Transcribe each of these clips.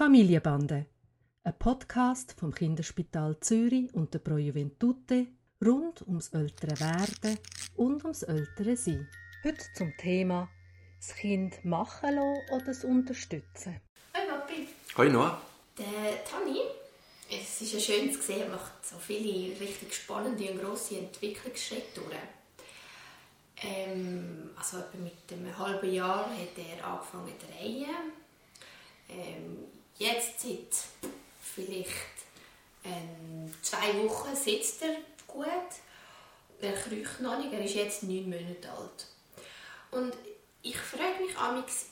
Familienbande, ein Podcast vom Kinderspital Zürich und der Pro Juventute rund ums ältere Werden und ums ältere Sein. Heute zum Thema das Kind machen lassen oder das unterstützen. Hoi Papi. Hoi Noah. Der Tani, es ist ja schön zu sehen, er macht so viele richtig spannende und grosse Entwicklungsschritte durch. Ähm, also etwa mit einem halben Jahr hat er angefangen zu reisen. Jetzt seit vielleicht ähm, zwei Wochen sitzt er gut. Er kriecht noch nicht, er ist jetzt neun Monate alt. Und ich frage mich amix,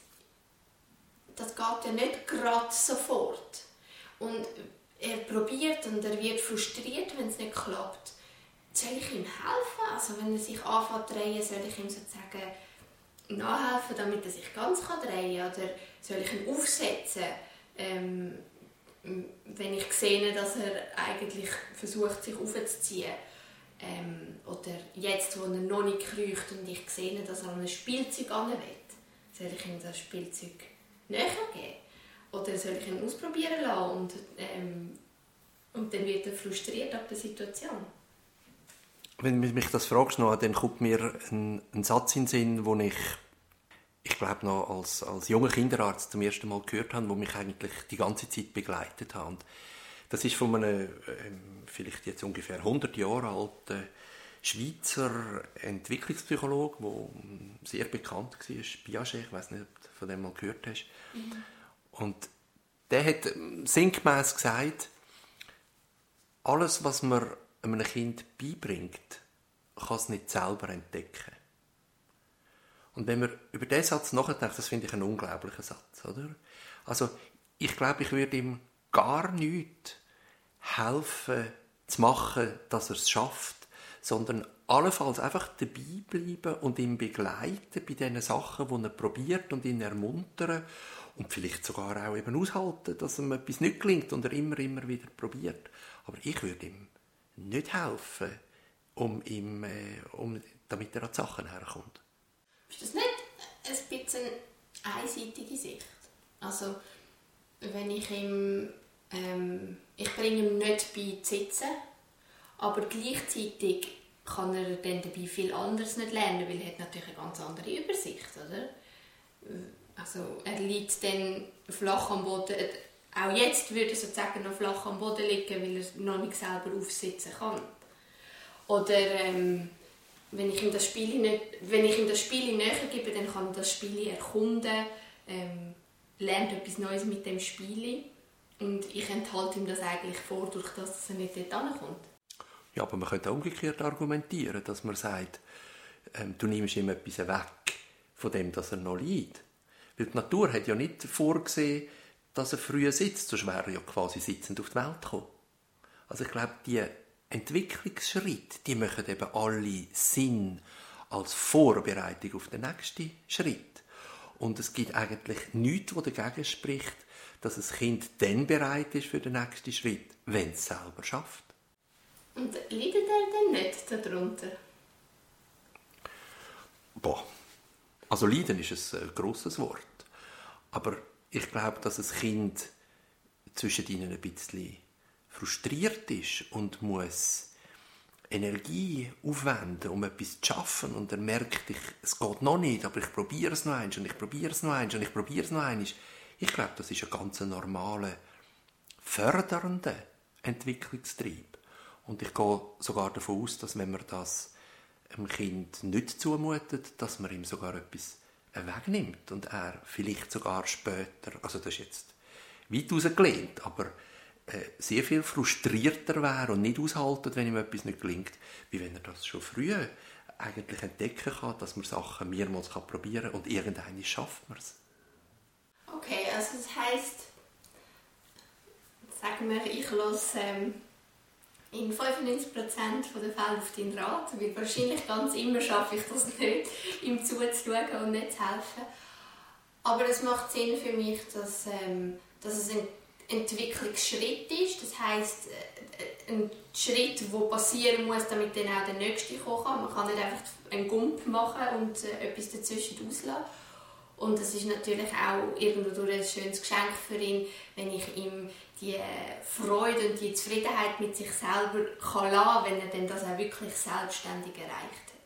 das geht ja nicht gerade sofort. Und er probiert und er wird frustriert, wenn es nicht klappt. Soll ich ihm helfen? Also wenn er sich anfängt zu drehen, soll ich ihm sozusagen nachhelfen, damit er sich ganz drehen kann? Oder soll ich ihn aufsetzen, ähm, wenn ich sehe, dass er eigentlich versucht, sich aufzuziehen? Ähm, oder jetzt, wo er noch nicht kriecht und ich sehe, dass er an ein Spielzeug an will, soll ich ihm das Spielzeug näher geben? Oder soll ich ihn ausprobieren lassen und, ähm, und dann wird er frustriert ab der Situation? Wenn du mich das fragst, dann kommt mir ein, ein Satz in den Sinn, den ich, ich glaube noch als, als junger Kinderarzt zum ersten Mal gehört habe, wo mich eigentlich die ganze Zeit begleitet hat. Und das ist von einem ähm, vielleicht jetzt ungefähr 100 Jahre alten Schweizer Entwicklungspsychologe, der sehr bekannt war, Piaget, ich weiß nicht, ob du von dem mal gehört hast. Mhm. Und der hat sinngemäß gesagt, alles, was man einem Kind beibringt, kann es nicht selber entdecken. Und wenn man über diesen Satz nachdenkt, das finde ich einen unglaublichen Satz, oder? Also, ich glaube, ich würde ihm gar nichts helfen zu machen, dass er es schafft, sondern allenfalls einfach dabei bleiben und ihn begleiten bei den Sachen, die er probiert und ihn ermuntern und vielleicht sogar auch eben aushalten, dass ihm etwas nicht gelingt und er immer, immer wieder probiert. Aber ich würde ihm nicht helfen, um ihm, äh, um, damit er an die Sachen herkommt. Ein bisschen eine einseitige Sicht? Also, wenn ich ihm, ähm, ich bringe ihm nicht bei zu sitzen, aber gleichzeitig kann er dann dabei viel anderes nicht lernen, weil er natürlich eine ganz andere Übersicht, oder? Also er liegt dann flach am Boden, auch jetzt würde er sozusagen noch flach am Boden liegen, weil er noch nicht selber aufsitzen kann. Oder ähm, wenn ich ihm das Spiel nicht, wenn ich ihm das Spiel näher gebe, dann kann er das Spiel erkunden, ähm, lernt etwas Neues mit dem Spiel und ich enthalte ihm das eigentlich vor, durch das, dass er nicht dort ankommt. Ja, aber man könnte auch umgekehrt argumentieren, dass man sagt, ähm, du nimmst ihm etwas weg von dem, dass er noch leidet. Weil die Natur hat ja nicht vorgesehen, dass er früher sitzt, sonst wäre er ja quasi sitzend auf die Welt gekommen. Also ich glaube, die Entwicklungsschritte, die machen eben alle Sinn als Vorbereitung auf den nächsten Schritt. Und es gibt eigentlich nichts, was dagegen spricht, dass das Kind dann bereit ist für den nächsten Schritt, wenn es selber schafft. Und leidet er denn nicht darunter? Boah. Also leiden ist ein grosses Wort. Aber ich glaube, dass ein Kind zwischen ihnen ein bisschen frustriert ist und muss Energie aufwenden, um etwas zu schaffen und er merkt, ich, es geht noch nicht, aber ich probiere es noch eins und ich probiere es noch eins und ich probiere es noch eins. Ich glaube, das ist ein ganz normaler, fördernder Entwicklungstrieb. Und ich gehe sogar davon aus, dass wenn man das einem Kind nicht zumutet, dass man ihm sogar etwas wegnimmt und er vielleicht sogar später, also das ist jetzt weit rausgelehnt, aber sehr viel frustrierter wäre und nicht aushalten, wenn ihm etwas nicht gelingt, wie wenn er das schon früh eigentlich entdecken kann, dass man Sachen mehrmals probieren kann und irgendwann schafft man es. Okay, also das heisst, sagen wir, ich lasse ähm, in 95% der Fälle auf deinen Rat, weil wahrscheinlich ganz immer schaffe ich das nicht, ihm zuzuschauen und nicht zu helfen. Aber es macht Sinn für mich, dass, ähm, dass es ein Entwicklungsschritt ist. Das heisst, äh, ein Schritt, der passieren muss, damit dann auch der nächste kommen kann. Man kann nicht einfach einen Gump machen und äh, etwas dazwischen auslassen. Und es ist natürlich auch irgendwo ein schönes Geschenk für ihn, wenn ich ihm die Freude und die Zufriedenheit mit sich selber kann lassen, wenn er dann das auch wirklich selbstständig erreicht hat.